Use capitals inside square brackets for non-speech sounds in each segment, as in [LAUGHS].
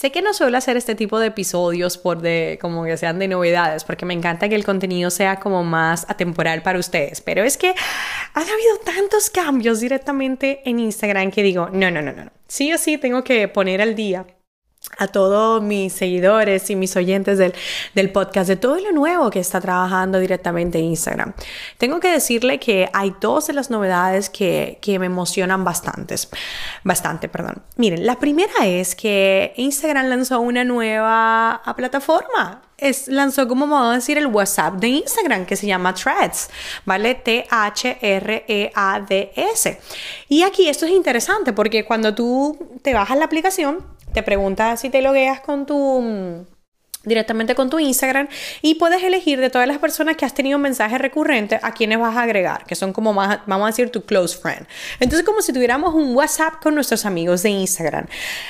Sé que no suelo hacer este tipo de episodios por de como que sean de novedades, porque me encanta que el contenido sea como más atemporal para ustedes, pero es que han habido tantos cambios directamente en Instagram que digo, no, no, no, no, sí o sí tengo que poner al día a todos mis seguidores y mis oyentes del, del, podcast, de todo lo nuevo que está trabajando directamente en Instagram. Tengo que decirle que hay dos de las novedades que, que me emocionan bastantes, bastante. Perdón. Miren, la primera es que Instagram lanzó una nueva plataforma es, lanzó, como vamos a decir, el WhatsApp de Instagram que se llama Threads, ¿vale? T-H-R-E-A-D-S. Y aquí esto es interesante porque cuando tú te bajas la aplicación, te pregunta si te logueas con tu directamente con tu Instagram y puedes elegir de todas las personas que has tenido mensajes recurrentes a quienes vas a agregar, que son como más, vamos a decir, tu close friend. Entonces, como si tuviéramos un WhatsApp con nuestros amigos de Instagram.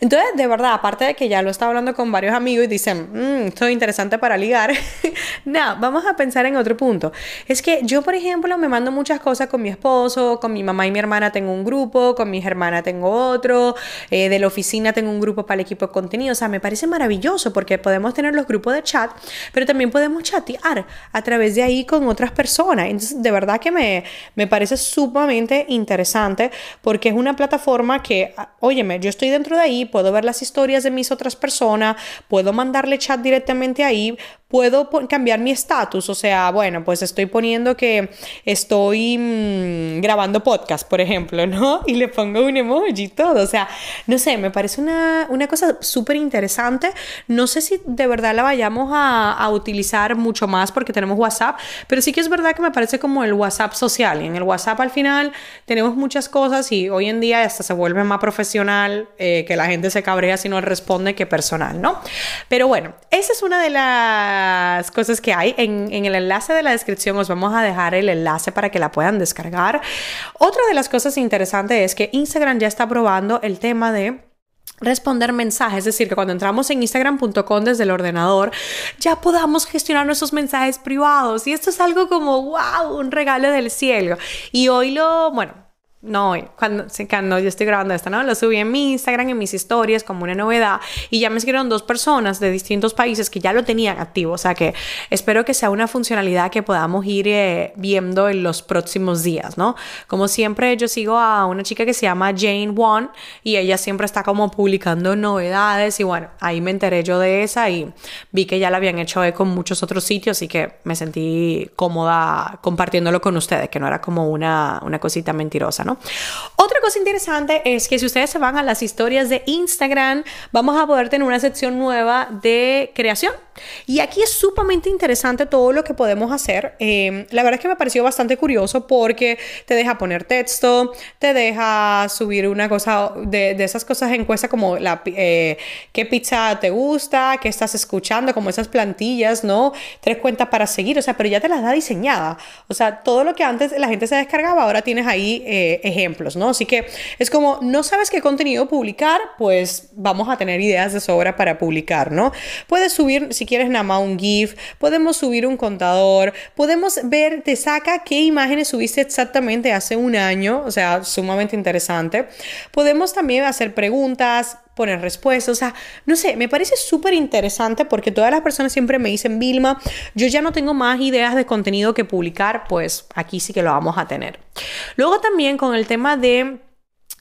Entonces, de verdad, aparte de que ya lo estaba hablando con varios amigos y dicen, mmm, esto es interesante para ligar, [LAUGHS] no, vamos a pensar en otro punto. Es que yo, por ejemplo, me mando muchas cosas con mi esposo, con mi mamá y mi hermana tengo un grupo, con mis hermanas tengo otro, eh, de la oficina tengo un grupo para el equipo de contenido, o sea, me parece maravilloso porque podemos tener los grupos de chat, pero también podemos chatear a través de ahí con otras personas. Entonces, de verdad que me, me parece sumamente interesante porque es una plataforma que, óyeme, yo estoy dentro de ahí, puedo ver las historias de mis otras personas, puedo mandarle chat directamente ahí, puedo cambiar mi estatus, o sea, bueno, pues estoy poniendo que estoy mm, grabando podcast, por ejemplo, [LAUGHS] ¿no? Y le pongo un emoji y todo, o sea, no sé, me parece una, una cosa súper interesante, no sé si de verdad la vayamos a, a, utilizar mucho más porque tenemos WhatsApp, pero sí que es verdad que me parece como el WhatsApp social. Y en el WhatsApp al final tenemos muchas cosas y hoy en día hasta se vuelve más profesional, eh, que la gente se cabrea si no responde que personal, ¿no? Pero bueno, esa es una de las cosas que hay. En, en el enlace de la descripción os vamos a dejar el enlace para que la puedan descargar. Otra de las cosas interesantes es que Instagram ya está probando el tema de responder mensajes, es decir, que cuando entramos en instagram.com desde el ordenador ya podamos gestionar nuestros mensajes privados y esto es algo como wow, un regalo del cielo. Y hoy lo, bueno, no, cuando, cuando yo estoy grabando esto, ¿no? Lo subí en mi Instagram, en mis historias, como una novedad. Y ya me escribieron dos personas de distintos países que ya lo tenían activo. O sea que espero que sea una funcionalidad que podamos ir eh, viendo en los próximos días, ¿no? Como siempre, yo sigo a una chica que se llama Jane Won y ella siempre está como publicando novedades. Y bueno, ahí me enteré yo de esa y vi que ya la habían hecho con muchos otros sitios. Así que me sentí cómoda compartiéndolo con ustedes, que no era como una, una cosita mentirosa, ¿no? Otra cosa interesante es que si ustedes se van a las historias de Instagram, vamos a poder tener una sección nueva de creación. Y aquí es sumamente interesante todo lo que podemos hacer. Eh, la verdad es que me pareció bastante curioso porque te deja poner texto, te deja subir una cosa de, esas cosas encuesta como eh, qué pizza te gusta, qué estás escuchando, como esas plantillas, ¿no? Tres cuentas para seguir, o sea, pero ya te las da diseñada. O sea, todo lo que antes la gente se descargaba, ahora tienes ahí eh, ejemplos, ¿no? Así que es como, no sabes qué contenido publicar, pues vamos a tener ideas de sobra para publicar, ¿no? Puedes subir, si quieres nada más un GIF, podemos subir un contador, podemos ver, te saca qué imágenes subiste exactamente hace un año, o sea, sumamente interesante. Podemos también hacer preguntas, poner respuestas, o sea, no sé, me parece súper interesante porque todas las personas siempre me dicen, Vilma, yo ya no tengo más ideas de contenido que publicar, pues aquí sí que lo vamos a tener. Luego también con el tema de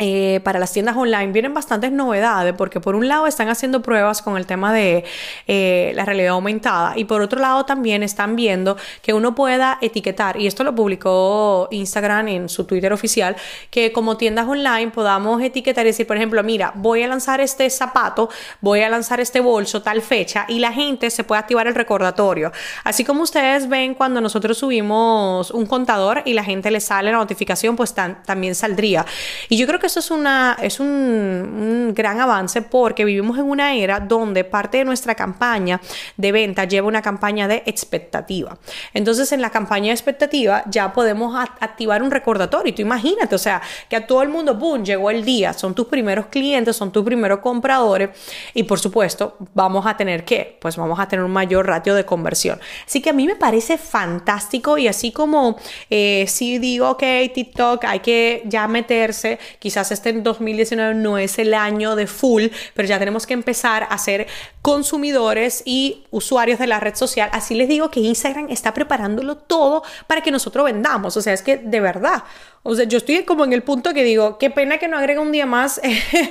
eh, para las tiendas online vienen bastantes novedades porque por un lado están haciendo pruebas con el tema de eh, la realidad aumentada y por otro lado también están viendo que uno pueda etiquetar y esto lo publicó Instagram en su Twitter oficial que como tiendas online podamos etiquetar y decir por ejemplo mira voy a lanzar este zapato voy a lanzar este bolso tal fecha y la gente se puede activar el recordatorio. Así como ustedes ven cuando nosotros subimos un contador y la gente le sale la notificación pues también saldría. Y yo creo que eso es, una, es un, gran avance porque vivimos en una era donde parte de nuestra campaña de venta lleva una campaña de expectativa. Entonces, en la campaña de expectativa ya podemos activar un recordatorio. Y tú imagínate, o sea, que a todo el mundo, ¡boom!, llegó el día, son tus primeros clientes, son tus primeros compradores y por supuesto vamos a tener que, pues vamos a tener un mayor ratio de conversión. Así que a mí me parece fantástico y así como eh, si digo, ok, TikTok, hay que ya meterse, quizás este en 2019 no es el año de full, pero ya tenemos que empezar a ser consumidores y usuarios de la red social. Así les digo que Instagram está preparándolo todo para que nosotros vendamos. O sea, es que de verdad, o sea, yo estoy como en el punto que digo, qué pena que no agregue un día más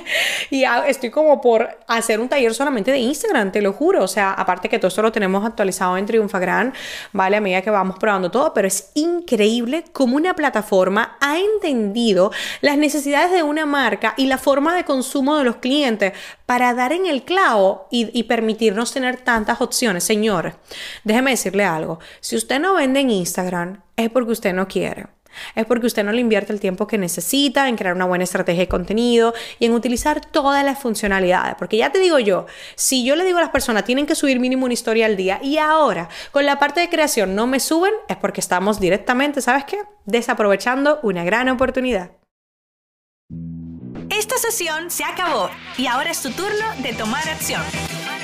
[LAUGHS] y estoy como por hacer un taller solamente de Instagram, te lo juro. O sea, aparte que todo esto lo tenemos actualizado en Triunfagran, ¿vale? A medida que vamos probando todo, pero es increíble cómo una plataforma ha entendido las necesidades de una marca y la forma de consumo de los clientes para dar en el clavo y, y permitirnos tener tantas opciones. Señor, déjeme decirle algo. Si usted no vende en Instagram, es porque usted no quiere. Es porque usted no le invierte el tiempo que necesita en crear una buena estrategia de contenido y en utilizar todas las funcionalidades. Porque ya te digo yo, si yo le digo a las personas tienen que subir mínimo una historia al día y ahora con la parte de creación no me suben, es porque estamos directamente, ¿sabes qué? Desaprovechando una gran oportunidad. Esta sesión se acabó y ahora es tu turno de tomar acción.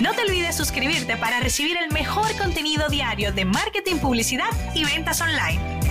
No te olvides suscribirte para recibir el mejor contenido diario de marketing, publicidad y ventas online.